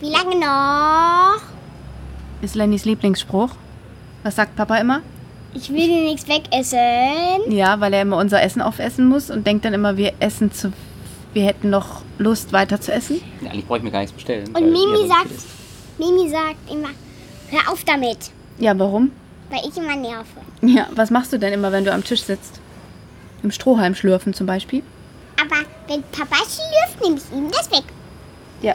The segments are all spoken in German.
Wie lange noch? Ist Lennys Lieblingsspruch. Was sagt Papa immer? Ich will dir nichts wegessen. Ja, weil er immer unser Essen aufessen muss und denkt dann immer, wir essen zu. Wir hätten noch Lust weiter zu essen. Ja, eigentlich brauche ich mir gar nichts bestellen. Und Mimi sagt. Mimi sagt immer, hör auf damit, Ja, warum? weil ich immer nerve. Ja, was machst du denn immer, wenn du am Tisch sitzt? Im Strohhalm schlürfen zum Beispiel? Aber wenn Papa schlürft, nehme ich ihm das weg. Ja.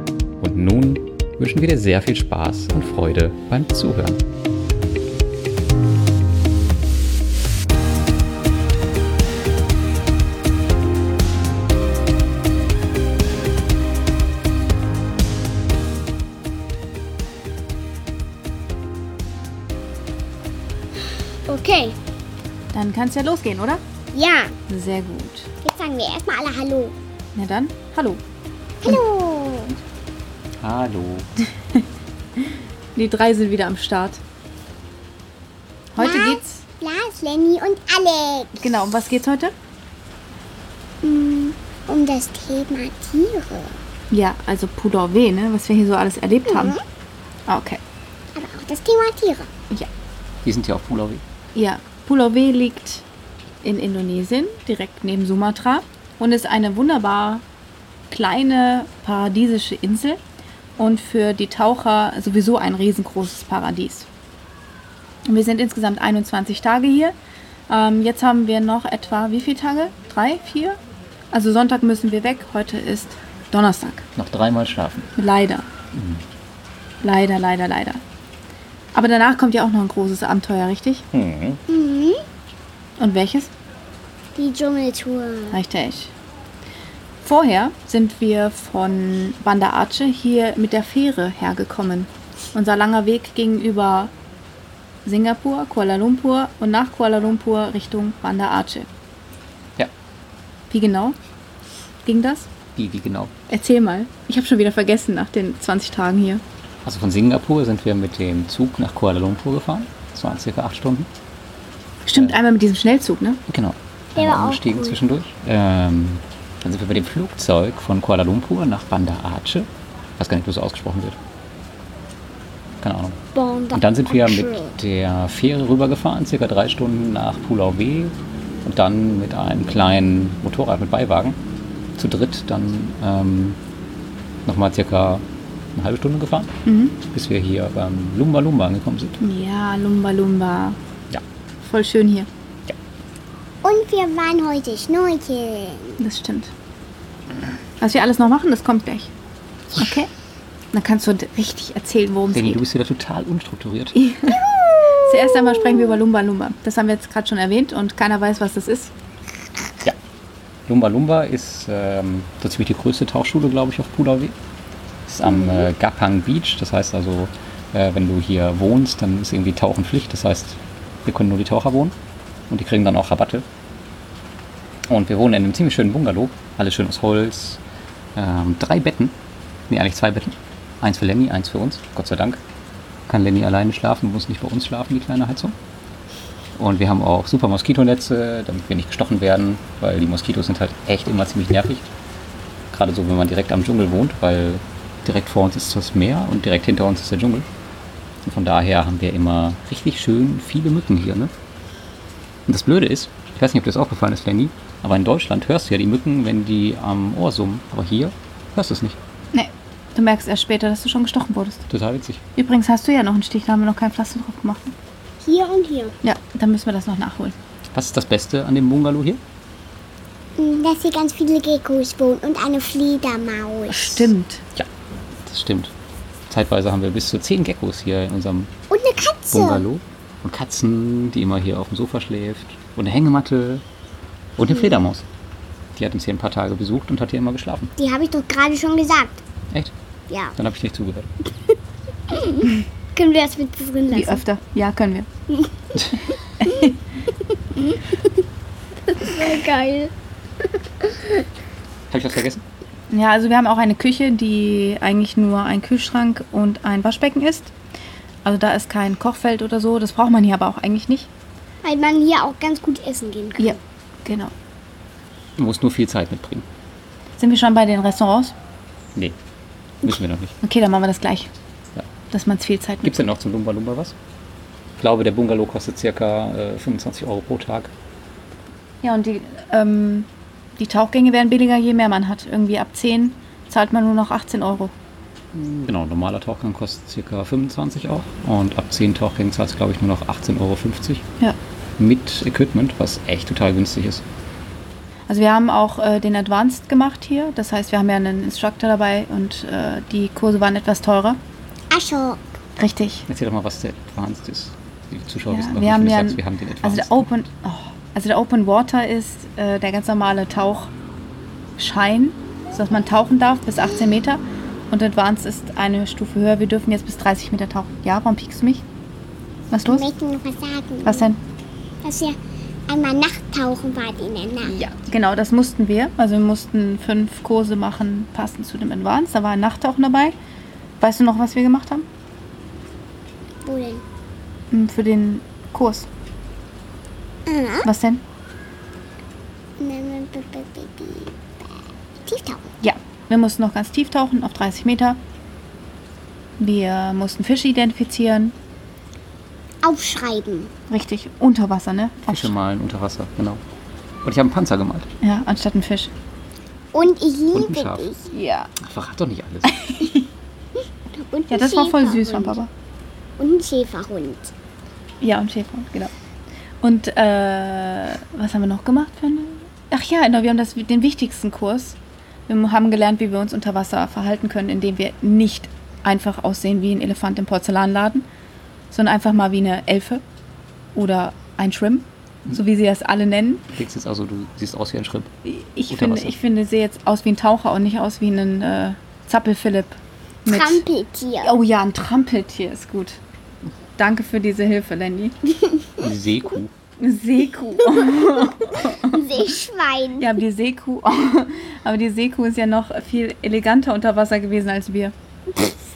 Und nun wünschen wir dir sehr viel Spaß und Freude beim Zuhören. Okay. Dann kann es ja losgehen, oder? Ja. Sehr gut. Jetzt sagen wir erstmal alle Hallo. Na dann, hallo. Hallo. Hallo. Die drei sind wieder am Start. Heute Was? geht's. Lars, Lenny und Alex. Genau, um was geht's heute? Mm, Um das Thema Tiere. Ja, also Puder W, ne? Was wir hier so alles erlebt haben. Ah, okay. Aber auch das Thema Tiere. Ja. Die sind ja auf Pulau Ja, Pulau W liegt in Indonesien, direkt neben Sumatra und ist eine wunderbar kleine paradiesische Insel und für die Taucher sowieso ein riesengroßes Paradies. Wir sind insgesamt 21 Tage hier. Ähm, jetzt haben wir noch etwa wie viele Tage? Drei, vier? Also Sonntag müssen wir weg. Heute ist Donnerstag. Noch dreimal schlafen. Leider. Leider, leider, leider. Aber danach kommt ja auch noch ein großes Abenteuer, richtig? Mhm. Mhm. Und welches? Die Dschungeltour. Richtig. Vorher sind wir von Banda Aceh hier mit der Fähre hergekommen. Unser langer Weg ging über Singapur, Kuala Lumpur und nach Kuala Lumpur Richtung Banda Aceh. Ja. Wie genau ging das? Wie, wie genau? Erzähl mal. Ich habe schon wieder vergessen nach den 20 Tagen hier. Also von Singapur sind wir mit dem Zug nach Kuala Lumpur gefahren. Das waren circa acht Stunden. Stimmt, Ja. einmal mit diesem Schnellzug, ne? Genau. Der Einmal war auch cool. zwischendurch. Ähm, dann sind wir mit dem Flugzeug von Kuala Lumpur nach Banda Aceh. Ich weiß gar nicht, wie so ausgesprochen wird. Keine Ahnung. Banda Und dann sind wir mit der Fähre rübergefahren, circa drei Stunden nach Pulau W. Und dann mit einem kleinen Motorrad mit Beiwagen zu dritt dann ähm, nochmal circa eine halbe Stunde gefahren, Mhm. bis wir hier beim Lumba Lumba angekommen sind. Ja, Lumba Lumba. Ja. Voll schön hier. Und wir waren heute schnorcheln. Das stimmt. Was wir alles noch machen, das kommt gleich. Okay? Dann kannst du richtig erzählen, worum es geht. du bist wieder total unstrukturiert. Zuerst einmal sprechen wir über Lumba Lumba. Das haben wir jetzt gerade schon erwähnt und keiner weiß, was das ist. Ja. Lumba Lumba ist ähm, so ziemlich die größte Tauchschule, glaube ich, auf Pulau W. Ist am äh, Gapang Beach. Das heißt also, äh, wenn du hier wohnst, dann ist irgendwie Tauchen Pflicht. Das heißt, hier können nur die Taucher wohnen. Und die kriegen dann auch Rabatte. Und wir wohnen in einem ziemlich schönen Bungalow. Alles schön aus Holz. Ähm, drei Betten. Nee, eigentlich zwei Betten. Eins für Lenny, eins für uns. Gott sei Dank. Kann Lenny alleine schlafen, muss nicht bei uns schlafen, die kleine Heizung. Und wir haben auch super Moskitonetze, damit wir nicht gestochen werden, weil die Moskitos sind halt echt immer ziemlich nervig. Gerade so, wenn man direkt am Dschungel wohnt, weil direkt vor uns ist das Meer und direkt hinter uns ist der Dschungel. Und von daher haben wir immer richtig schön viele Mücken hier. Ne? Und das Blöde ist, ich weiß nicht, ob dir das aufgefallen ist, Lenny, aber in Deutschland hörst du ja die Mücken, wenn die am Ohr summen. Aber hier hörst du es nicht. Nee, du merkst erst später, dass du schon gestochen wurdest. Total witzig. Übrigens hast du ja noch einen Stich, da haben wir noch kein Pflaster drauf gemacht. Hier und hier. Ja, dann müssen wir das noch nachholen. Was ist das Beste an dem Bungalow hier? Mm, Dass hier ganz viele Geckos wohnen und eine Fledermaus. Stimmt. Ja, das stimmt. Zeitweise haben wir bis zu zehn Geckos hier in unserem Und eine Katze. Bungalow. Und Katzen, die immer hier auf dem Sofa schläft. Und eine Hängematte. Und eine Fledermaus. Die hat uns hier ein paar Tage besucht und hat hier immer geschlafen. Die habe ich doch gerade schon gesagt. Echt? Ja. Dann habe ich nicht zugehört. Können wir das mit drin Wie lassen? öfter? Ja, können wir. Voll geil. Habe ich was vergessen? Ja, also wir haben auch eine Küche, die eigentlich nur ein Kühlschrank und ein Waschbecken ist. Also da ist kein Kochfeld oder so. Das braucht man hier aber auch eigentlich nicht. Weil man hier auch ganz gut essen gehen kann. Ja, genau. Du musst nur viel Zeit mitbringen. Sind wir schon bei den Restaurants? Nee, müssen wir noch nicht. Okay, dann machen wir das gleich. Ja. Dass man viel Zeit Gibt es denn noch zum Lumba Lumba was? Ich glaube, der Bungalow kostet circa äh, 25 Euro pro Tag. Ja, und die, ähm, die Tauchgänge werden billiger, je mehr man hat. Irgendwie ab 10 zahlt man nur noch 18 Euro. Genau, ein normaler Tauchgang kostet circa 25 auch. Und ab 10 Tauchgängen zahlst du, glaube ich, nur noch 18,50 Euro. Ja. Mit Equipment, was echt total günstig ist. Also wir haben auch äh, den Advanced gemacht hier. Das heißt, wir haben ja einen Instructor dabei und äh, die Kurse waren etwas teurer. Ascho. Richtig. Erzähl doch mal, was der Advanced ist. Die Zuschauer Ja, wissen noch wir nicht, haben wie du ja sagst, wir haben den Advanced. Also der Open, oh, also der Open Water ist äh, der ganz normale Tauchschein, dass man tauchen darf bis 18 Meter. Und Advanced ist eine Stufe höher. Wir dürfen jetzt bis 30 Meter tauchen. Ja, warum piekst du mich? Was ist Ich los? möchte noch was sagen. Was denn? Dass ihr einmal Nachttauchen wart in der Nacht. Ja, genau, das mussten wir. Also wir mussten fünf Kurse machen, passend zu dem Advanced. Da war ein Nachttauchen dabei. Weißt du noch, was wir gemacht haben? Wo denn? Hm, Für den Kurs. Ah. Was denn? Tieftauchen. Ja, wir mussten noch ganz tief tauchen, auf 30 Meter. Wir mussten Fische identifizieren. Aufschreiben. Richtig, unter Wasser, ne? Fische malen unter Wasser, genau. Und ich habe einen Panzer gemalt. Ja, anstatt ein Fisch. Und ich Und ein liebe dich. Ja. Ach, verrat doch nicht alles. Und Ja, das war voll süß von. Papa. Und ein Schäferhund. Ja, und Schäferhund, genau. Und äh, was haben wir noch gemacht für eine? Ach ja, genau, wir haben das, den wichtigsten Kurs. Wir haben gelernt, wie wir uns unter Wasser verhalten können, indem wir nicht einfach aussehen wie ein Elefant im Porzellanladen, sondern einfach mal wie eine Elfe oder ein Shrimp, so wie sie das alle nennen. Kriegst jetzt also, du siehst aus wie ein Schripp. Ich finde, ich finde, sehe jetzt aus wie ein Taucher und nicht aus wie ein äh, Zappel-Philipp. mit- Trampeltier. Oh ja, ein Trampeltier ist gut. Danke für diese Hilfe, Lenny. Seekuh. Eine Seekuh. Ein Seeschwein. Ja, aber die Seekuh, aber die Seekuh ist ja noch viel eleganter unter Wasser gewesen als wir.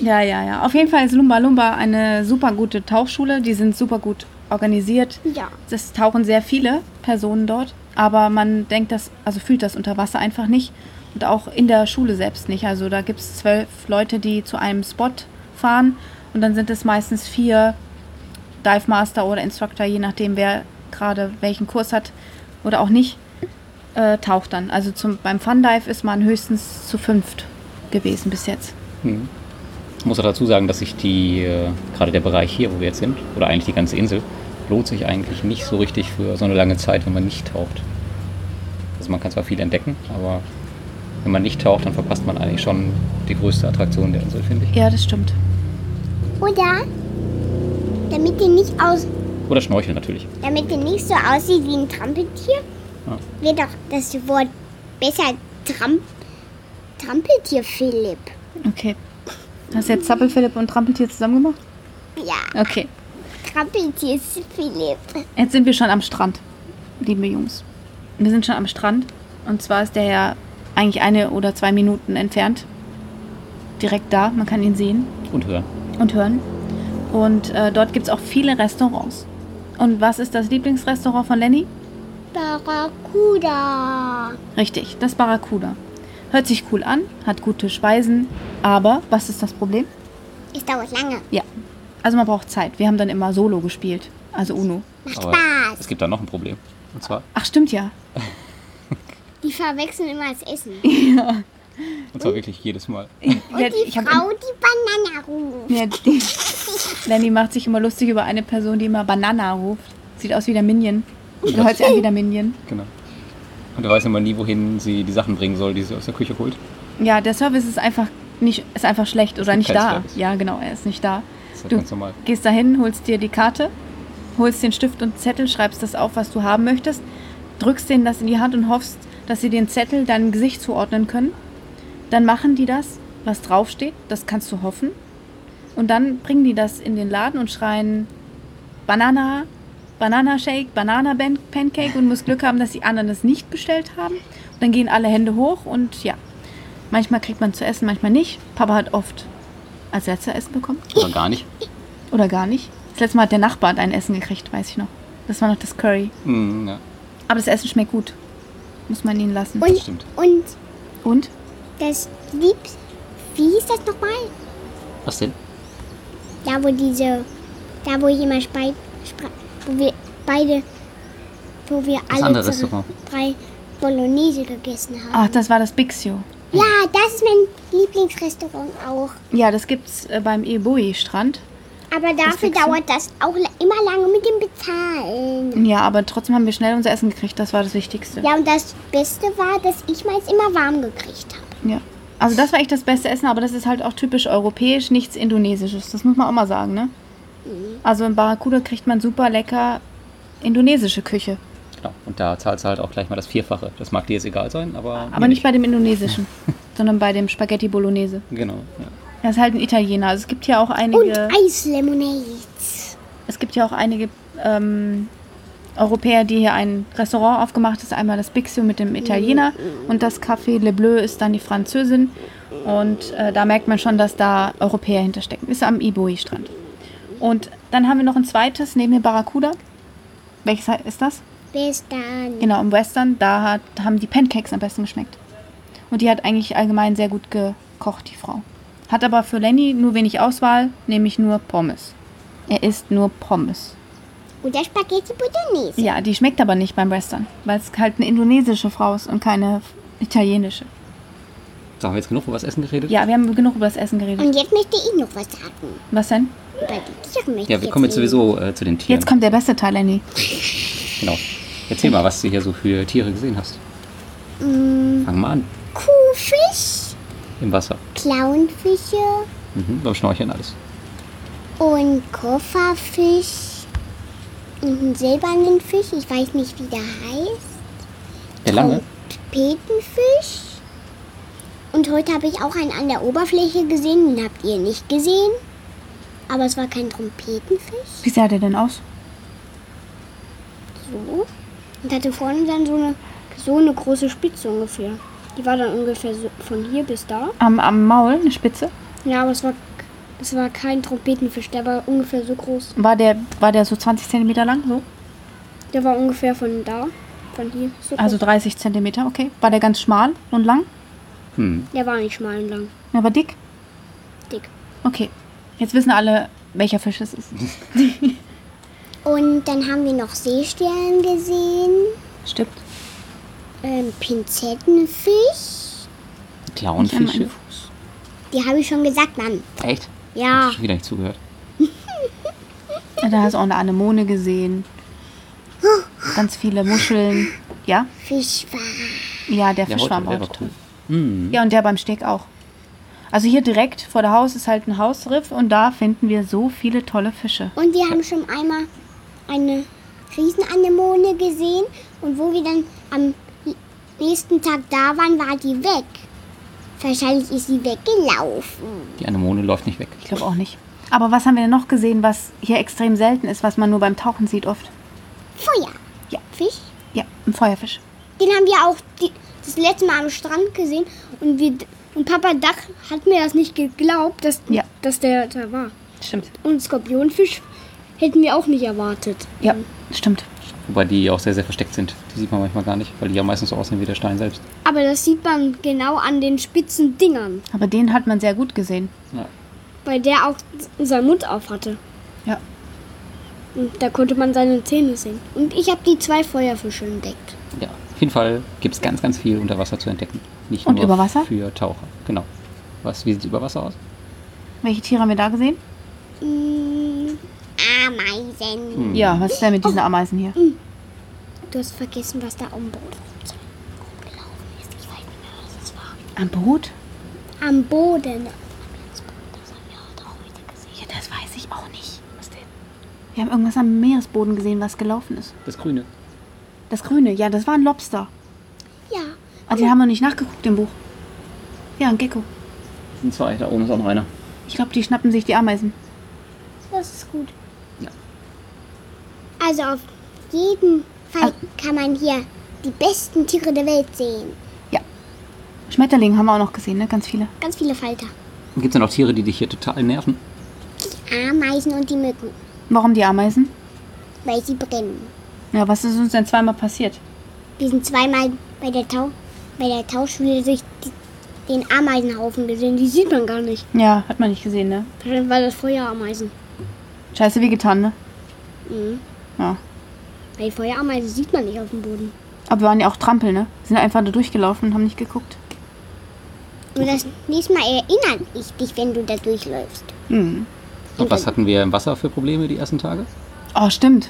Ja, ja, ja. Auf jeden Fall ist Lumba Lumba eine super gute Tauchschule. Die sind super gut organisiert. Ja. Es tauchen sehr viele Personen dort, aber man denkt das, also fühlt das unter Wasser einfach nicht. Und auch in der Schule selbst nicht. Also da gibt es zwölf Leute, die zu einem Spot fahren und dann sind es meistens vier Dive Master oder Instructor, je nachdem wer gerade welchen Kurs hat oder auch nicht, äh, taucht dann. Also zum, beim Fun Dive ist man höchstens zu fünft gewesen bis jetzt. Hm. Ich muss auch dazu sagen, dass sich die, äh, gerade der Bereich hier, wo wir jetzt sind, oder eigentlich die ganze Insel, lohnt sich eigentlich nicht so richtig für so eine lange Zeit, wenn man nicht taucht. Also man kann zwar viel entdecken, aber wenn man nicht taucht, dann verpasst man eigentlich schon die größte Attraktion der Insel, finde ich. Ja, das stimmt. Oder damit ihr nicht aus, Oder Schnorcheln natürlich. damit ihr nicht so aussieht wie ein Trampeltier, Ja. wird doch das Wort besser Tramp Trampeltier Philipp. Okay. Hast du jetzt Zappel, Philipp und Trampeltier zusammen gemacht? Ja, Okay. Trampeltier Philipp. Jetzt sind wir schon am Strand, liebe Jungs. Wir sind schon am Strand. Und zwar ist der ja eigentlich eine oder zwei Minuten entfernt. Direkt da. Man kann ihn sehen Und hören. und hören. Und äh, dort gibt es auch viele Restaurants. Und was ist das Lieblingsrestaurant von Lenny? Barracuda. Richtig, das Barracuda. Hört sich cool an, hat gute Speisen, aber was ist das Problem? Es dauert lange. Ja, also man braucht Zeit. Wir haben dann immer Solo gespielt, also Uno. Macht Aber Spaß. es gibt da noch ein Problem. Und zwar, Ach, stimmt ja. Die verwechseln immer das Essen. und zwar wirklich jedes Mal. Und Ja, die ich hab- Frau, die Banane ruft. Ja, die, Lenny macht sich immer lustig über eine Person, die immer Banana ruft. Sieht aus wie der Minion. Oder hört sich an wie der Minion. Genau. Und er weiß immer nie, wohin sie die Sachen bringen soll, die sie aus der Küche holt. Ja, der Service ist einfach nicht, ist einfach schlecht oder nicht da. Service. Ja, genau, er ist nicht da. Das ist halt Du ganz normal. gehst dahin, holst dir die Karte, holst den Stift und Zettel, schreibst das auf, was du haben möchtest, drückst denen das in die Hand und hoffst, dass sie den Zettel deinem Gesicht zuordnen können. Dann machen die das, was draufsteht, das kannst du hoffen. Und dann bringen die das in den Laden und schreien Banana, Banana Shake, Banana Ban- Pancake und muss Glück haben, dass die anderen das nicht bestellt haben. Und dann gehen alle Hände hoch und ja, manchmal kriegt man zu essen, manchmal nicht. Papa hat oft als letzter Essen bekommen Oder gar nicht. oder gar nicht. Das letzte Mal hat der Nachbar ein Essen gekriegt, weiß ich noch. Das war noch das Curry. Hm, ja, Aber das Essen schmeckt gut. Muss man ihn lassen. Und, stimmt. und Und? Das Liebs, wie hieß das nochmal? Was denn? Da, wo diese, da, wo ich immer spei, spra, wo wir beide, wo wir Das alle andere zu- Restaurant. drei Bolognese gegessen haben. Ach, das war das Bixio. Ja, das ist mein Lieblingsrestaurant auch. Ja, das gibt's äh, beim Eboi-Strand. Aber dafür Bixio? dauert das auch immer lange mit dem Bezahlen. Ja, aber trotzdem haben wir schnell unser Essen gekriegt. Das war das Wichtigste. Ja, und das Beste war, dass ich meins immer warm gekriegt habe. Ja. Also das war echt das beste Essen, aber das ist halt auch typisch europäisch, nichts Indonesisches. Das muss man auch mal sagen, ne? Also in Barracuda kriegt man super lecker indonesische Küche. Genau. Und da zahlst du halt auch gleich mal das Vierfache. Das mag dir jetzt egal sein, aber. Aber mir nicht bei dem indonesischen, sondern bei dem Spaghetti Bolognese. Genau. Ja. Er ist halt ein Italiener. Also es gibt ja auch Und einige, Eislemonade. es gibt ja auch einige ähm, Europäer, die hier ein Restaurant aufgemacht haben. Einmal das Bixio mit dem Italiener und das Café Le Bleu ist dann die Französin. Und äh, da merkt man schon, dass da Europäer hinterstecken. Ist am Iboi-Strand. Und dann haben wir noch ein zweites neben dem Barracuda. Welches ist das? Dann. Genau, im Western. Da hat, haben die Pancakes am besten geschmeckt. Und die hat eigentlich allgemein sehr gut gekocht, die Frau. Hat aber für Lenny nur wenig Auswahl, nämlich nur Pommes. Er isst nur Pommes. Oder Spaghetti Bolognese. Ja, die schmeckt aber nicht beim Western, weil es halt eine indonesische Frau ist und keine italienische. So, haben wir jetzt genug über das Essen geredet? Ja, wir haben genug über das Essen geredet. Und jetzt möchte ich noch was sagen. Was denn? Über die Tiere möchte Ja, ich wir kommen jetzt reden. sowieso äh, zu den Tieren. Jetzt kommt der beste Teil, Lenny. Genau. Erzähl mal, was du hier so für Tiere gesehen hast. Mm, Fang mal an. Kuhfisch, Im Wasser. Clownfische Mhm, beim Schnorcheln alles. und Kofferfisch einen silbernen Fisch. Ich weiß nicht, wie der heißt. Der lange? Trompetenfisch. Und heute habe ich auch einen an der Oberfläche gesehen. Den habt ihr nicht gesehen. Aber es war kein Trompetenfisch. Wie sah der denn aus? So. Und hatte vorne dann so eine, so eine große Spitze ungefähr. Die war dann ungefähr so von hier bis da. Am, am Maul, eine Spitze. Ja, aber es war, es war kein Trompetenfisch. Der war ungefähr so groß. War der, war der so 20 Zentimeter lang? So? Der war ungefähr von da. Von hier. So Also groß. 30 Zentimeter, okay. War der ganz schmal und lang? Hm. Der war nicht schmal und lang. Aber dick? Dick. Okay. Jetzt wissen alle, welcher Fisch es ist. Und dann haben wir noch Seestern gesehen. Stimmt. Ähm, Pinzettenfisch. Clownfische. Die habe ich schon gesagt, Mann. Echt? Ja. Hab ich wieder nicht zugehört. Ja, Da hast du auch eine Anemone gesehen. Ganz viele Muscheln. Ja? Fischwar. Ja, der Fischschwarm heute, war der war toll. cool. Hm. Ja, und der beim Steg auch. Also hier direkt vor der Haus ist halt ein Hausriff und da finden wir so viele tolle Fische. Und wir haben schon einmal eine Riesenanemone gesehen. Und wo wir dann am nächsten Tag da waren, war die weg. Wahrscheinlich ist sie weggelaufen. Die Anemone läuft nicht weg. Ich glaube auch nicht. Aber was haben wir denn noch gesehen, was hier extrem selten ist, was man nur beim Tauchen sieht oft? Feuer. Ja. Fisch. Ja, ein Feuerfisch. Den haben wir auch die, das letzte Mal am Strand gesehen. Und, wir, und Papa Dach hat mir das nicht geglaubt, dass, Ja. dass der da war. Stimmt. Und Skorpionfisch hätten wir auch nicht erwartet. Ja, stimmt. Wobei die auch sehr, sehr versteckt sind. Die sieht man manchmal gar nicht, weil die ja meistens so aussehen wie der Stein selbst. Aber das sieht man genau an den spitzen Dingern. Aber den hat man sehr gut gesehen. Ja. Weil der auch seinen Mund auf hatte. Ja. Und da konnte man seine Zähne sehen. Und ich habe die zwei Feuerfische entdeckt. ja. Auf jeden Fall gibt es ganz, ganz viel unter Wasser zu entdecken. Nicht Und nur über Wasser? für Taucher. Genau. Was, wie sieht es über Wasser aus? Welche Tiere haben wir da gesehen? Mm, Ameisen. Hm. Ja, was ist denn mit diesen Ameisen hier? Du hast vergessen, was da am Boden rumgelaufen ist. Ich weiß nicht mehr, was es war. Am Boot? Am Boden. Ja, das weiß ich auch nicht. Was denn? Wir haben irgendwas am Meeresboden gesehen, was gelaufen ist. Das Grüne. Das Grüne, ja, das war ein Lobster. Ja, Ah, die haben wir nicht nachgeguckt im Buch. Ja, ein Gecko. Sind zwei, da oben ist auch noch einer. Ich glaube, die schnappen sich die Ameisen. Das ist gut. Ja. Also auf jeden Fall kann man hier die besten Tiere der Welt sehen. Schmetterlinge haben wir auch noch gesehen, ne? Ganz viele. Ganz viele Falter. Gibt es denn auch Tiere, die dich hier total nerven? Ameisen und die Mücken, Warum die Ameisen? weil sie brennen. Ja, was ist uns denn zweimal passiert? Wir sind zweimal bei der, Tau bei der Tauschschule durch die, den Ameisenhaufen gesehen. Die sieht man gar nicht. Ja, hat man nicht gesehen, ne? Wahrscheinlich war das Feuerameisen. Scheiße wie getan, ne? Mhm. Ja. Weil die Feuerameisen sieht man nicht auf dem Boden. Aber wir waren ja auch Trampel, ne? Sind einfach da durchgelaufen und haben nicht geguckt. Und das nächste Mal erinnert ich dich, wenn du da durchläufst. Hm. Und was hatten wir im Wasser für Probleme die ersten Tage? Oh, stimmt.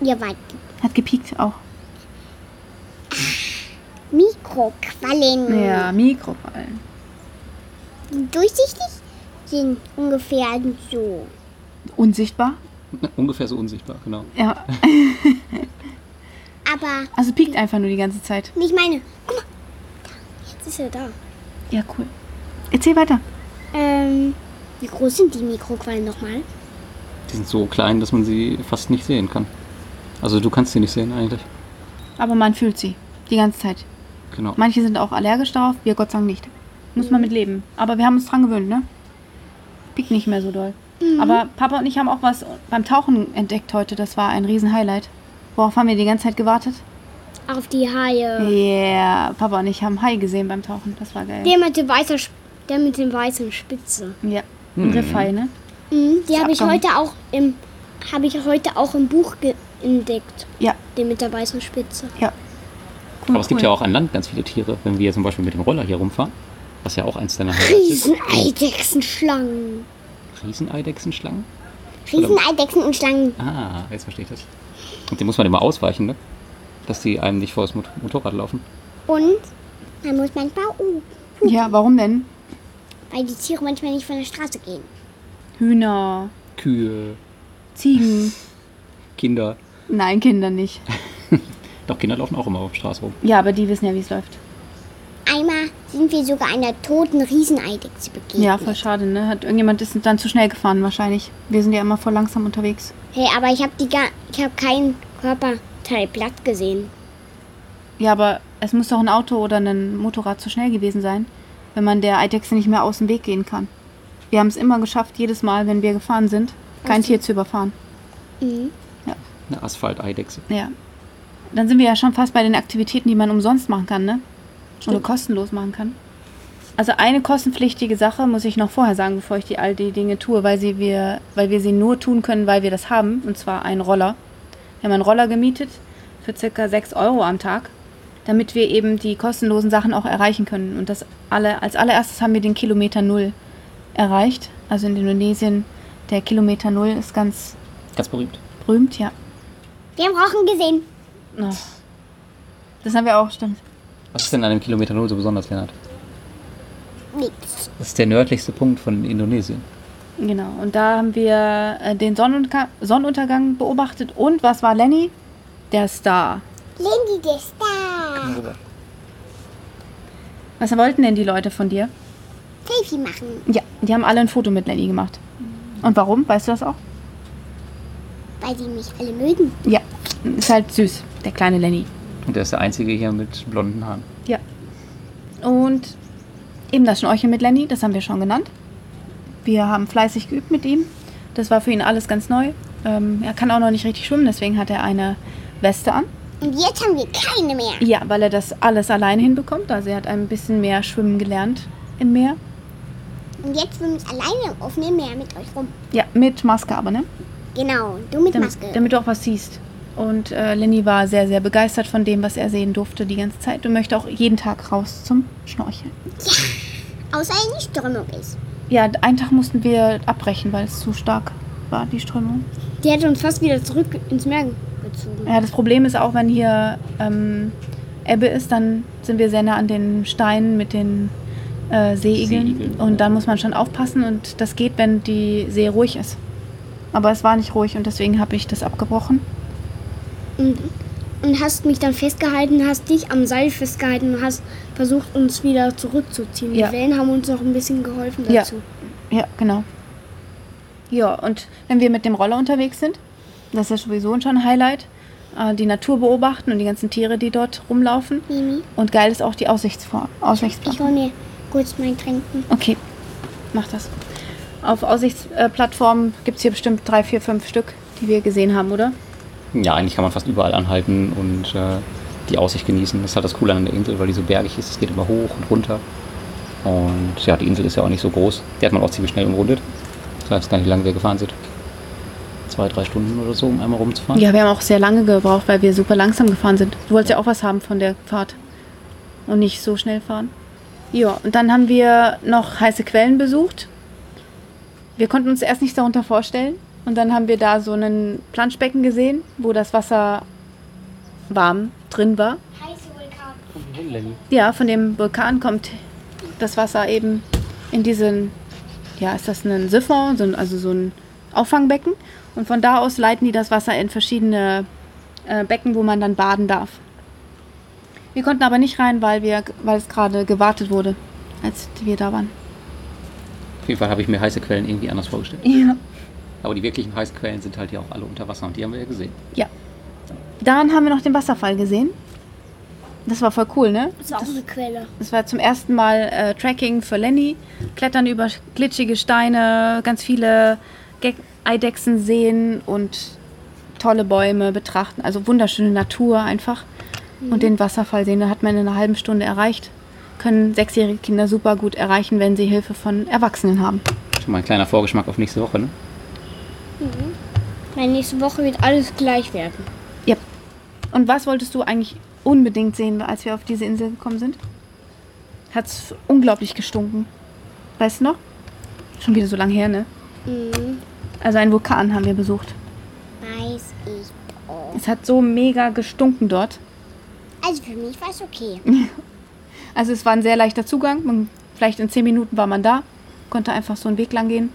Ihr wart Hat gepiekt auch. Mikroquallen. Ja, Mikrofallen. Die durchsichtig sind ungefähr so. Unsichtbar? Ungefähr so unsichtbar, genau. Ja. Aber Also piekt einfach nur die ganze Zeit. ich meine, guck mal. Jetzt ist er da. Ja, cool. Erzähl weiter. Ähm, wie groß sind die Mikroquallen nochmal? Die sind so klein, dass man sie fast nicht sehen kann. Also du kannst sie nicht sehen eigentlich. Aber man fühlt sie. Die ganze Zeit. Genau. Manche sind auch allergisch darauf, wir Gott sei Dank nicht. Muss man mit leben. Aber wir haben uns dran gewöhnt, ne? Piekt nicht mehr so doll. Aber Papa und ich haben auch was beim Tauchen entdeckt heute. Das war ein Riesen-Highlight. Worauf haben wir die ganze Zeit gewartet? Auf die Haie. Yeah, Papa und ich haben Hai gesehen beim Tauchen. Das war geil. Der mit dem weißen, Sp- der mit dem weißen Spitze. Ja, ein Riffhai, ne? Mhm, die habe ich heute auch im habe ich heute auch im Buch entdeckt. Ja, Den mit der weißen Spitze. ja. Cool, Aber es gibt cool. ja auch an Land ganz viele Tiere. Wenn wir zum Beispiel mit dem Roller hier rumfahren, was ja auch eins deiner Highlights ist. Rieseneidechsenschlangen. Rieseneidechsenschlangen? Rieseneidechsen und Schlangen. Ah, jetzt verstehe ich das. Und den muss man immer ausweichen, ne? Dass die einem nicht vor das Mot Motorrad laufen. Und man muss manchmal uh, Ja, warum denn? weil die Tiere manchmal nicht von der Straße gehen. Hühner, Kühe, Ziegen. Kinder. Nein, Kinder nicht. Doch, Kinder laufen auch immer auf der Straße rum. Ja, aber die wissen ja, wie es läuft. Einmal sind wir sogar einer toten Rieseneidechse begegnet. Ja, voll schade, ne? Hat irgendjemand ist dann zu schnell gefahren wahrscheinlich. Wir sind ja immer voll langsam unterwegs. Hey, aber ich habe die gar, ich habe kein Körperteil platt gesehen. Ja, aber es muss doch ein Auto oder ein Motorrad zu schnell gewesen sein, wenn man der Eidechse nicht mehr aus dem Weg gehen kann. Wir haben es immer geschafft, jedes Mal, wenn wir gefahren sind, kein. Tier zu überfahren. Mhm. Eine Asphalteidechse. Ja. Dann sind wir ja schon fast bei den Aktivitäten, die man umsonst machen kann, ne? Oder kostenlos machen kann. Also eine kostenpflichtige Sache muss ich noch vorher sagen, bevor ich die, all die Dinge tue, weil, sie wir, weil wir sie nur tun können, weil wir das haben, und zwar einen Roller. Wir haben einen Roller gemietet für circa 6 Euro am Tag, damit wir eben die kostenlosen Sachen auch erreichen können. Und das alle, als allererstes haben wir den Kilometer Null erreicht. Also in Indonesien, der Kilometer Null ist ganz Ganz berühmt. berühmt, ja. Wir haben Rochen gesehen. Oh. Das haben wir auch, stimmt. Was ist denn an dem Kilometer Null so besonders, Lennart? Nix. Das ist der nördlichste Punkt von Indonesien. Genau, und da haben wir äh, den Sonnenuntergang, Sonnenuntergang beobachtet. Und was war Lenny? Der Star. Lindy, der Star. Was wollten denn die Leute von dir? Selfie machen. Ja, die haben alle ein Foto mit Lenny gemacht. Und warum? Weißt du das auch? Weil die mich alle mögen. Ja, ist halt süß, der kleine Lenny. Und der ist der einzige hier mit blonden Haaren. Ja. Und eben das Schnorcheln mit Lenny, das haben wir schon genannt. Wir haben fleißig geübt mit ihm. Das war für ihn alles ganz neu. Ähm, er kann auch noch nicht richtig schwimmen, deswegen hat er eine Weste an. Und jetzt haben wir keine mehr. Ja, weil er das alles alleine hinbekommt. Also er hat ein bisschen mehr schwimmen gelernt im Meer. Und jetzt schwimme ich alleine im offenen Meer mit euch rum. Ja, mit Maske aber, ne? Genau, du mit Damit, Maske. damit du auch was siehst. Und äh, Lenny war sehr, sehr begeistert von dem, was er sehen durfte die ganze Zeit und möchte auch jeden Tag raus zum Schnorcheln. Außer wenn die Strömung ist. Ja, einen Tag mussten wir abbrechen, weil es zu stark war, die Strömung. Die hat uns fast wieder zurück ins Meer gezogen. Ja, das Problem ist auch, wenn hier ähm, Ebbe ist, dann sind wir sehr nah an den Steinen mit den äh, Seeigeln. Seeigeln. Und dann muss man schon aufpassen und das geht, wenn die See ruhig ist. Aber es war nicht ruhig und deswegen habe ich das abgebrochen. Und und hast mich dann festgehalten, hast dich am Seil festgehalten und hast versucht, uns wieder zurückzuziehen. Ja. Die Wellen haben uns noch ein bisschen geholfen Ja. dazu. Ja, genau. Ja, und wenn wir mit dem Roller unterwegs sind, das ist sowieso schon ein Highlight, äh, die Natur beobachten und die ganzen Tiere, die dort rumlaufen. Mimi, Und geil ist auch die Aussichtsform. ich Aussichtsplattform. hol mir kurz mein Trinken. Okay, mach das. Auf Aussichtsplattformen gibt es hier bestimmt drei, vier, fünf Stück, die wir gesehen haben, oder? Ja, eigentlich kann man fast überall anhalten und äh, die Aussicht genießen. Das ist halt das Coole an der Insel, weil die so bergig ist. Es geht immer hoch und runter. Und ja, die Insel ist ja auch nicht so groß. Die hat man auch ziemlich schnell umrundet. Ich weiß gar nicht, wie lange wir gefahren sind. Zwei, drei Stunden oder so, um einmal rumzufahren. Ja, wir haben auch sehr lange gebraucht, weil wir super langsam gefahren sind. Du wolltest ja auch was haben von der Fahrt und nicht so schnell fahren. Ja, und dann haben wir noch heiße Quellen besucht. Wir konnten uns erst nicht darunter vorstellen. Und dann haben wir da so ein Planschbecken gesehen, wo das Wasser warm drin war. Heiße Vulkan. Ja, von dem Vulkan kommt das Wasser eben in diesen, ja, ist das ein Siphon, so ein, also so ein Auffangbecken. Und von da aus leiten die das Wasser in verschiedene äh, Becken, wo man dann baden darf. Wir konnten aber nicht rein, weil, wir, weil es gerade gewartet wurde, als wir da waren. Auf jeden Fall habe ich mir heiße Quellen irgendwie anders vorgestellt. Ja. Aber die wirklichen heißen Quellen sind halt ja auch alle unter Wasser und die haben wir ja gesehen. ja. Dann haben wir noch den Wasserfall gesehen. Das war voll cool, ne? Das ist auch eine Quelle. Es war zum ersten Mal äh, Trekking für Lenny. Klettern über glitschige Steine, ganz viele Ge Eidechsen sehen und tolle Bäume betrachten. Also wunderschöne Natur einfach. Und den Wasserfall sehen, den hat man in einer halben Stunde erreicht. Können sechsjährige Kinder super gut erreichen, wenn sie Hilfe von Erwachsenen haben. Schon mal ein kleiner Vorgeschmack auf nächste Woche, ne? Weil nächste Woche wird alles gleich werden. Ja. Und was wolltest du eigentlich unbedingt sehen, als wir auf diese Insel gekommen sind? Hat's unglaublich gestunken. Weißt du noch? Schon wieder so lang her, ne? Mhm. Also einen Vulkan haben wir besucht. Weiß ich. auch. Es hat so mega gestunken dort. Also für mich war es okay. Also es war ein sehr leichter Zugang. Man, vielleicht in zehn Minuten war man da. Konnte einfach so einen Weg lang gehen.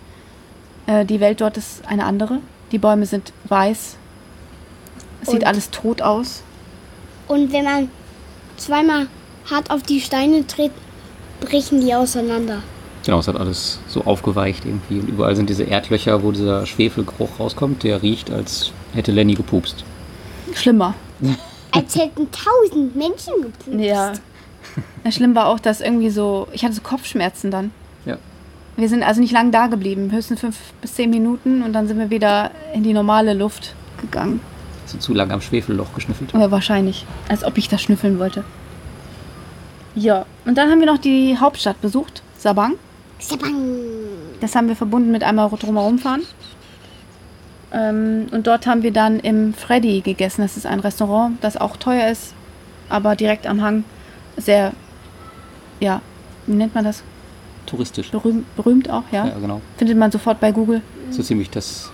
Äh, die Welt dort ist eine andere. Die Bäume sind weiß. Es sieht alles tot aus. Und wenn man zweimal hart auf die Steine tritt, brechen die auseinander. Genau, es hat alles so aufgeweicht irgendwie. Und überall sind diese Erdlöcher, wo dieser Schwefelgeruch rauskommt. Der riecht, als hätte Lenny gepupst. Schlimmer. Als hätten tausend Menschen gepupst. Ja. Ja, Schlimm war auch, dass irgendwie so, ich hatte so Kopfschmerzen dann. Wir sind also nicht lang da geblieben, höchstens fünf bis zehn Minuten und dann sind wir wieder in die normale Luft gegangen. So zu lang am Schwefelloch geschnüffelt. Ja, wahrscheinlich. Als ob ich das schnüffeln wollte. Ja, und dann haben wir noch die Hauptstadt besucht, Sabang. Sabang. Das haben wir verbunden mit einmal drumherum fahren. Ähm, und dort haben wir dann im Freddy gegessen. Das ist ein Restaurant, das auch teuer ist, aber direkt am Hang sehr, ja, wie nennt man das? Touristisch. Berühmt, berühmt auch, ja. Ja, genau. Findet man sofort bei Google. So ziemlich das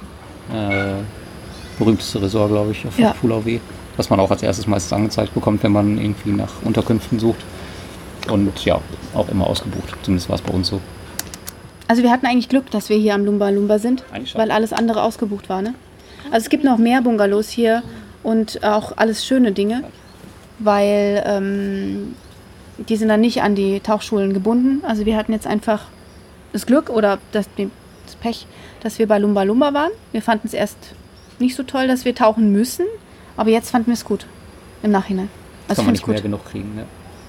äh, berühmteste Resort, glaube ich, auf Ja. Pulau W. Was man auch als erstes meistens angezeigt bekommt, wenn man irgendwie nach Unterkünften sucht. Und ja, auch immer ausgebucht. Zumindest war es bei uns so. Also wir hatten eigentlich Glück, dass wir hier am Lumba Lumba sind, weil alles andere ausgebucht war, ne? Also es gibt noch mehr Bungalows hier und auch alles schöne Dinge, weil ähm, die sind dann nicht an die Tauchschulen gebunden. Also wir hatten jetzt einfach das Glück oder das, das Pech, dass wir bei Lumba Lumba waren. Wir fanden es erst nicht so toll, dass wir tauchen müssen, aber jetzt fanden wir es gut im Nachhinein. Also Kann man nicht mehr gut. genug kriegen. Ne?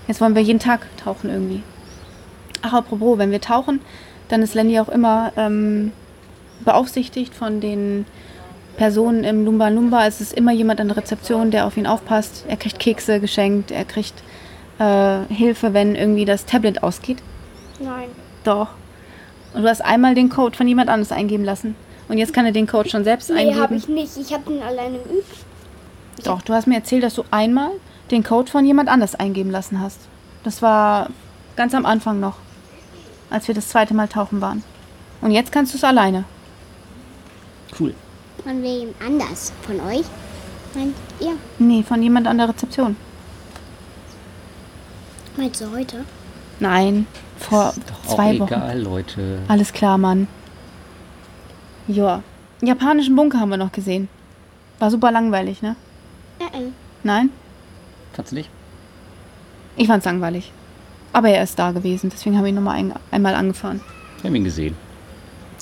Jetzt wollen wir jeden Tag tauchen irgendwie. Ach, apropos, wenn wir tauchen, dann ist Lenny auch immer ähm, beaufsichtigt von den Personen im Lumba Lumba. Es ist immer jemand an der Rezeption, der auf ihn aufpasst. Er kriegt Kekse geschenkt, er kriegt äh, Hilfe, wenn irgendwie das Tablet ausgeht. Nein. Doch. Und du hast einmal den Code von jemand anderes eingeben lassen. Und jetzt kann er den Code schon selbst Nee, habe eingeben. ich nicht. Ich habe den alleine geübt. Doch, du hast mir erzählt, dass du einmal den Code von jemand anders eingeben lassen hast. Das war ganz am Anfang noch, als wir das zweite Mal tauchen waren. Und jetzt kannst du es alleine. Cool. Von wem anders? Von euch? Meint ihr? Nee, von jemand an der Rezeption. Meinst du heute? Nein, vor zwei Wochen. egal, Leute. Alles klar, Mann. Ja. Einen japanischen Bunker haben wir noch gesehen. War super langweilig, ne? Äh. Nein? Fandst du nicht? Ich fand's langweilig. Aber er ist da gewesen, deswegen habe ich ihn nochmal ein, einmal angefahren. Wir haben ihn gesehen.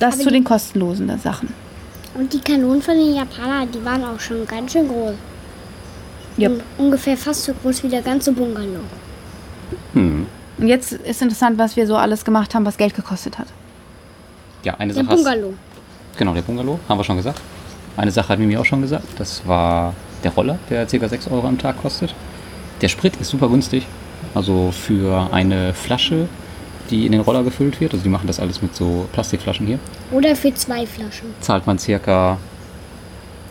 Das Aber zu den kostenlosen Sachen. Und die Kanonen von den Japanern, die waren auch schon ganz schön groß. Yep. Un- Ungefähr fast so groß wie der ganze Bungalow. Hm. Und jetzt ist interessant, was wir so alles gemacht haben, was Geld gekostet hat. Ja, eine Der Sache hast, Bungalow. Genau, der Bungalow, haben wir schon gesagt. Eine Sache hat Mimi auch schon gesagt. Das war der Roller, der ca. 6 Euro am Tag kostet. Der Sprit ist super günstig. Also für eine Flasche, die in den Roller gefüllt wird, also die machen das alles mit so Plastikflaschen hier, Oder für zwei Flaschen. zahlt man ca.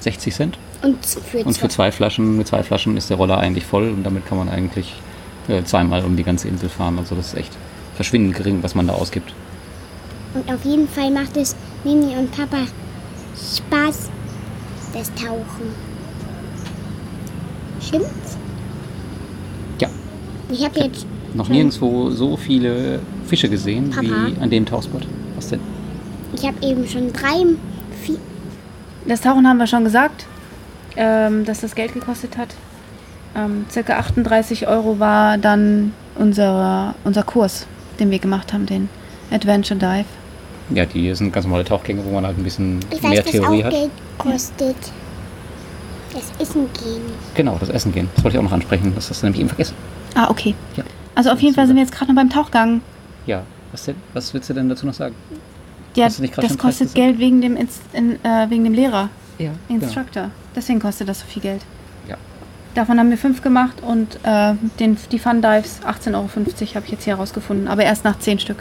60 Cent. Und für Und für zwei. zwei Flaschen, mit zwei Flaschen ist der Roller eigentlich voll und damit kann man eigentlich äh, zweimal um die ganze Insel fahren. Also das ist echt verschwindend gering, was man da ausgibt. Und auf jeden Fall macht es Mimi und Papa Spaß, das Tauchen. Stimmt's? Ja, Ich habe jetzt noch nirgendwo so viele Fische gesehen Papa? wie an dem Tauchspot. Was denn? Ich habe eben schon drei, vier, Das Tauchen haben wir schon gesagt, ähm, dass das Geld gekostet hat. Ähm, circa 38 Euro war dann unser, unser Kurs, den wir gemacht haben, den Adventure Dive. Ja, die sind ganz normale Tauchgänge, wo man halt ein bisschen ich mehr weiß, was Theorie auch hat. Geld kostet. Das Essen gehen. Genau, das Essen gehen. Das wollte ich auch noch ansprechen. Das hast du nämlich eben vergessen. Ah, okay. Ja. Also auf jeden Fall sind wir jetzt gerade noch beim Tauchgang. Ja, was denn? Was willst du denn dazu noch sagen? Ja, Hast du nicht gerade das kostet? Geld wegen dem, Inst in, äh, wegen dem Lehrer, Ja. Instructor. Deswegen kostet das so viel Geld. Davon haben wir fünf gemacht und äh, den, die Fun Dives 18,50 Euro habe ich jetzt hier herausgefunden. Aber erst nach zehn Stück.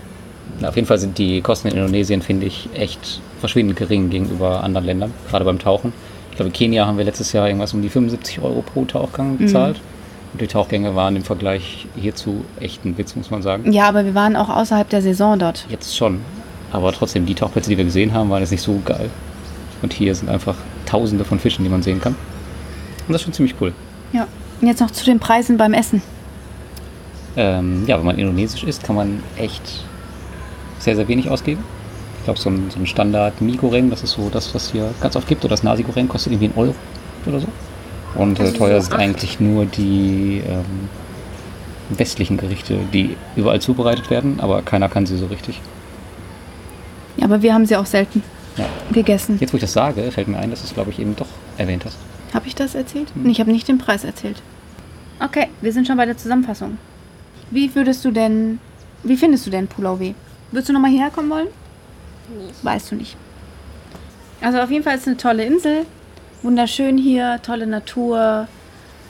Auf jeden Fall sind die Kosten in Indonesien, finde ich, echt verschwindend gering gegenüber anderen Ländern, gerade beim Tauchen. Ich glaube, in Kenia haben wir letztes Jahr irgendwas um die 75 Euro pro Tauchgang bezahlt. Und die Tauchgänge waren im Vergleich hierzu echt ein Witz, muss man sagen. Ja, aber wir waren auch außerhalb der Saison dort. Jetzt schon. Aber trotzdem, die Tauchplätze, die wir gesehen haben, waren jetzt nicht so geil. Und hier sind einfach tausende von Fischen, die man sehen kann. Und das ist schon ziemlich cool. Ja. Und jetzt noch zu den Preisen beim Essen. Ähm, ja, wenn man indonesisch isst, kann man echt sehr, sehr wenig ausgeben. Ich glaube, so ein, so ein Standard Mie-Goreng, das ist so das, was hier ganz oft gibt, oder das Nasi-Goreng kostet irgendwie einen Euro oder so. Und äh, teuer sind eigentlich nur die ähm, westlichen Gerichte, die überall zubereitet werden, aber keiner kann sie so richtig. Ja, aber wir haben sie auch selten Ja. gegessen. Jetzt, wo ich das sage, fällt mir ein, dass du es, glaube ich, eben doch erwähnt hast. Habe ich das erzählt? Nee, ich habe nicht den Preis erzählt. Okay, wir sind schon bei der Zusammenfassung. Wie würdest du denn, wie findest du denn Pulau W? Würdest du nochmal hierher kommen wollen? Nee. Weißt du nicht. Also auf jeden Fall ist es eine tolle Insel. Wunderschön hier, tolle Natur,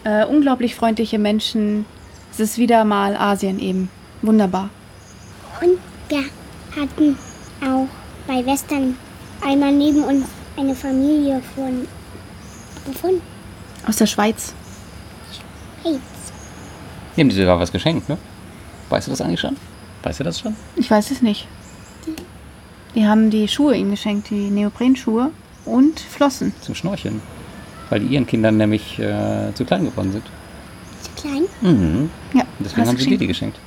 äh, unglaublich freundliche Menschen. Es ist wieder mal Asien eben. Wunderbar. Und wir hatten auch bei Western einmal neben uns eine Familie von, von Aus der Schweiz. Hates. Die haben dir sogar was geschenkt, ne? Weißt du das eigentlich schon? Weißt du das schon? Ich weiß es nicht. Die haben die Schuhe ihm geschenkt, die Neoprenschuhe und Flossen. Zum Schnorcheln. Weil die ihren Kindern nämlich äh, zu klein geworden sind. Zu klein. Mhm. Ja, Und deswegen haben sie dir die geschenkt.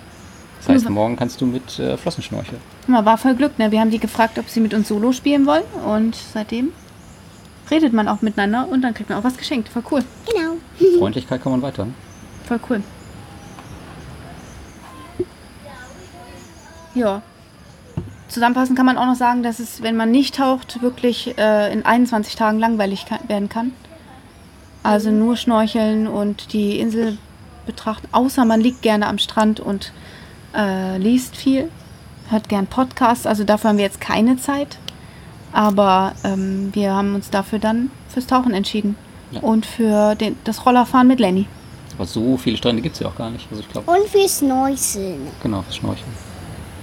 Das heißt, morgen kannst du mit äh, Flossen schnorcheln. War voll Glück, ne? Wir haben die gefragt, ob sie mit uns Solo spielen wollen und seitdem redet man auch miteinander und dann kriegt man auch was geschenkt. Voll cool. Genau. Freundlichkeit kann man weiter. Voll cool. Ja. Zusammenfassend kann man auch noch sagen, dass es, wenn man nicht taucht, wirklich äh, in 21 Tagen langweilig kann, werden kann. Also nur schnorcheln und die Insel betrachten, außer man liegt gerne am Strand und äh, liest viel, hört gern Podcasts. Also dafür haben wir jetzt keine Zeit. Aber ähm, wir haben uns dafür dann fürs Tauchen entschieden. Ja. Und für den, das Rollerfahren mit Lenny. Aber so viele Strände gibt es ja auch gar nicht. Also ich glaube, Und fürs Neuseln. genau, fürs Schnorcheln.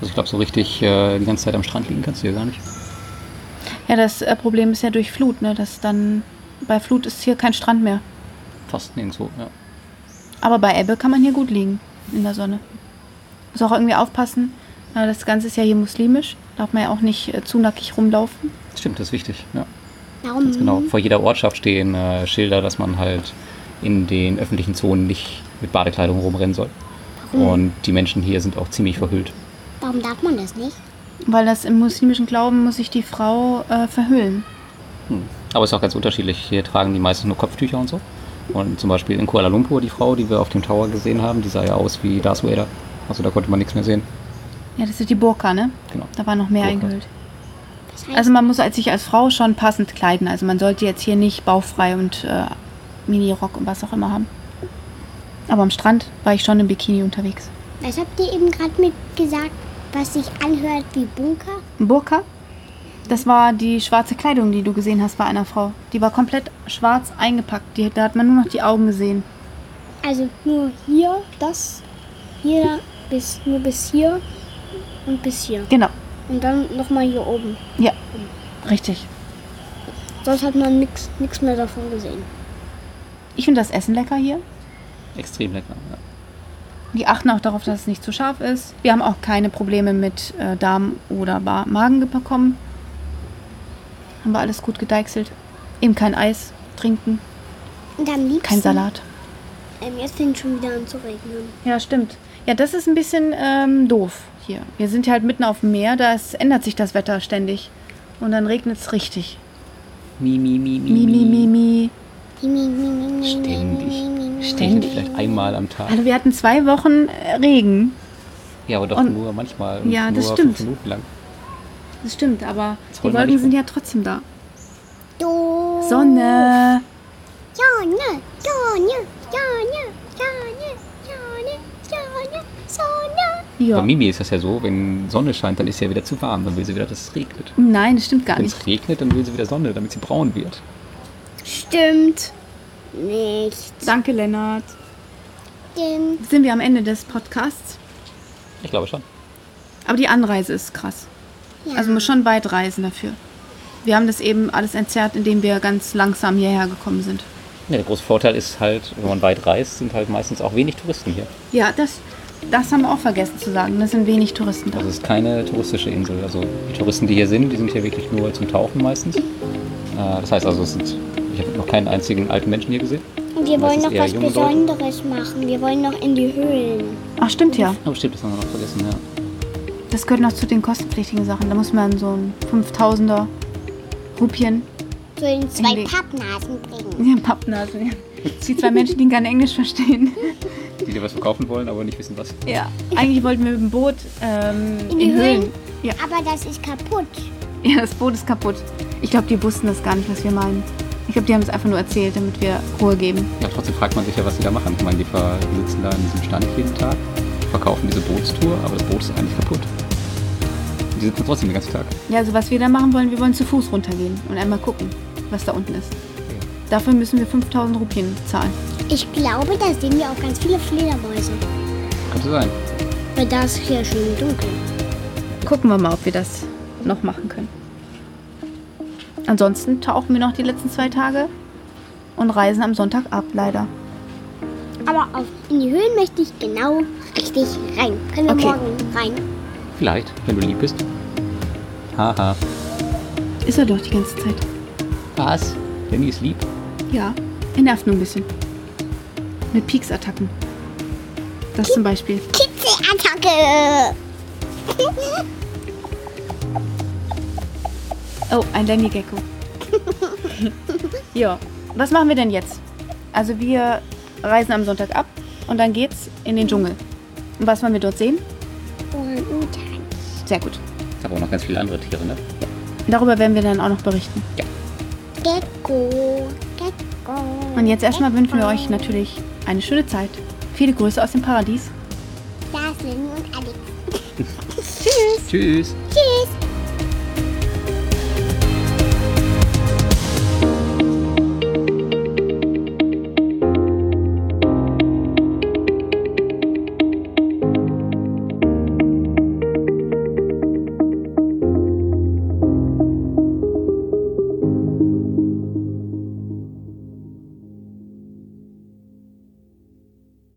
Also ich glaube, so richtig äh, die ganze Zeit am Strand liegen kannst du ja gar nicht. Ja, das äh, Problem ist ja durch Flut, ne? Das dann bei Flut ist hier kein Strand mehr. Fast nirgendwo, ja. Aber bei Ebbe kann man hier gut liegen in der Sonne. Muss auch irgendwie aufpassen. äh, Das Ganze ist ja hier muslimisch. Darf man ja auch nicht äh, zu nackig rumlaufen. Stimmt, das ist wichtig, ja. Warum? Ganz genau. Vor jeder Ortschaft stehen äh, Schilder, dass man halt in den öffentlichen Zonen nicht mit Badekleidung rumrennen soll. Und die Menschen hier sind auch ziemlich verhüllt. Warum darf man das nicht? Weil das im muslimischen Glauben muss sich die Frau äh, verhüllen. Hm. Aber es ist auch ganz unterschiedlich. Hier tragen die meisten nur Kopftücher und so. Und zum Beispiel in Kuala Lumpur, die Frau, die wir auf dem Tower gesehen haben, die sah ja aus wie Darth Vader. Also da konnte man nichts mehr sehen. Ja, das ist die Burka, ne? Genau. Da war noch mehr Burka. eingehüllt. Also man muss als sich als Frau schon passend kleiden. Also man sollte jetzt hier nicht bauchfrei und äh, Mini-Rock und was auch immer haben. Aber am Strand war ich schon im Bikini unterwegs. was habt ihr eben gerade mit gesagt, was sich anhört wie Bunker? Ein Burka, das war die schwarze Kleidung, die du gesehen hast bei einer Frau. Die war komplett schwarz eingepackt. Die, da hat man nur noch die Augen gesehen. Also nur hier, das, hier bis nur bis hier und bis hier. Genau. Und dann nochmal hier oben. Ja, richtig. Sonst hat man nichts nix mehr davon gesehen. Ich finde das Essen lecker hier. Extrem lecker. Ja. Die achten auch darauf, dass es nicht zu scharf ist. Wir haben auch keine Probleme mit äh, Darm- oder ba Magen bekommen. Haben wir alles gut gedeichselt. Eben kein Eis trinken, Und am liebsten. kein Salat. Ähm, jetzt fängt schon wieder an zu regnen. Ja, stimmt. Ja, das ist ein bisschen ähm, doof hier. Wir sind ja halt mitten auf dem Meer, da ändert sich das Wetter ständig. Und dann regnet es richtig. Mi, mi, mi, mi, Mi, mi, mi, mi. Ständig. Ständig. Vielleicht einmal am Tag. Also wir hatten zwei Wochen äh, Regen. Ja, aber doch Und- nur manchmal. und Ja, das nur stimmt. fünf Minuten lang. Das stimmt, aber Jetzt die Wolken sind ja trotzdem da. Sonne, Sonne, Sonne, Sonne, Sonne, Sonne, Sonne. Ja. Bei Mimi ist das ja so, wenn Sonne scheint, dann ist ja wieder zu warm. Dann will sie wieder, dass es regnet. Nein, das stimmt gar Wenn nicht. es regnet, dann will sie wieder Sonne, damit sie braun wird. Stimmt. Nicht. Danke, Lennart. Stimmt. Sind wir am Ende des Podcasts? Ich glaube schon. Aber die Anreise ist krass. Ja. Also man muss schon weit reisen dafür. Wir haben das eben alles entzerrt, indem wir ganz langsam hierher gekommen sind. Ja, der große Vorteil ist halt, wenn man weit reist, sind halt meistens auch wenig Touristen hier. Ja, das, das haben wir auch vergessen zu sagen. Das sind wenig Touristen da. Das ist keine touristische Insel. Also die Touristen, die hier sind, die sind hier wirklich nur zum Tauchen meistens. Äh, das heißt also, es sind, ich habe noch keinen einzigen alten Menschen hier gesehen. Und wir wollen noch was junge Leute. Besonderes machen. Wir wollen noch in die Höhlen. Ach, stimmt ja. Oh, stimmt, das haben wir noch vergessen, ja. Das gehört noch zu den kostenpflichtigen Sachen. Da muss man so ein 5000er Rupien. Zu den zwei Pappnasen bringen. Ja, Pappnasen. Ja. Die zwei Menschen, die kein Englisch verstehen. Die dir was verkaufen wollen, aber nicht wissen was. Ja, eigentlich wollten wir mit dem Boot ähm, In die Höhlen? Ja. Aber das ist kaputt. ja, das Boot ist kaputt. Ich glaube, die wussten das gar nicht, was wir meinen. Ich glaube, die haben es einfach nur erzählt, damit wir Ruhe geben. Ja, trotzdem fragt man sich ja, was sie da machen. Ich meine, die sitzen da in diesem Stand jeden Tag, verkaufen diese Bootstour, aber das Boot ist eigentlich kaputt. Und die sitzen trotzdem den ganzen Tag. Ja, also was wir da machen wollen, wir wollen zu Fuß runtergehen und einmal gucken, was da unten ist. Dafür müssen wir 5000 Rupien zahlen. Ich glaube, da sehen wir auch ganz viele Fledermäuse. Könnte sein. Weil da ist hier schön dunkel. Gucken wir mal, ob wir das noch machen können. Ansonsten tauchen wir noch die letzten zwei Tage und reisen am Sonntag ab, leider. Aber auf, in die Höhlen möchte ich genau richtig rein. Können wir Okay. morgen rein? Vielleicht, wenn du lieb bist. Haha. Ist er doch die ganze Zeit. Was? Danny ist lieb. Ja, er nervt nur ein bisschen. Mit Pieksattacken. Das zum Beispiel. Kitzelattacke! Oh, ein Danny Gecko. ja, was machen wir denn jetzt? Also wir reisen am Sonntag ab und dann geht's in den Dschungel. Und was wollen wir dort sehen? Sehr gut. Ich habe auch noch ganz viele andere Tiere, ne? Darüber werden wir dann auch noch berichten. Gecko. Gecko. Und jetzt erstmal wünschen wir euch natürlich eine schöne Zeit. Viele Grüße aus dem Paradies. Da sind und Alex. Tschüss. Tschüss.